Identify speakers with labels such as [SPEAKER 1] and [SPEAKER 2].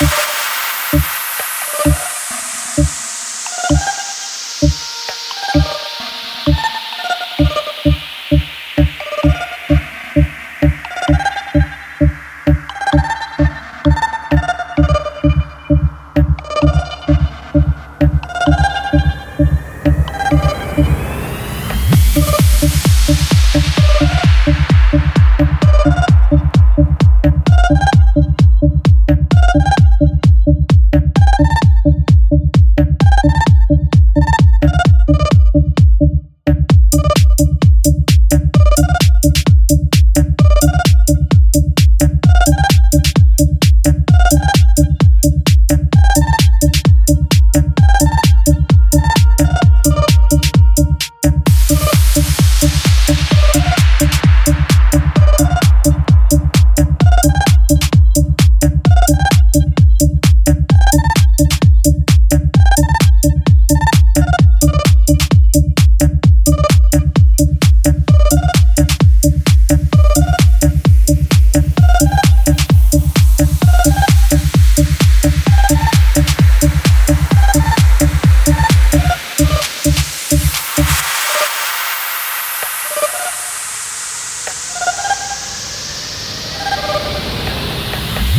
[SPEAKER 1] you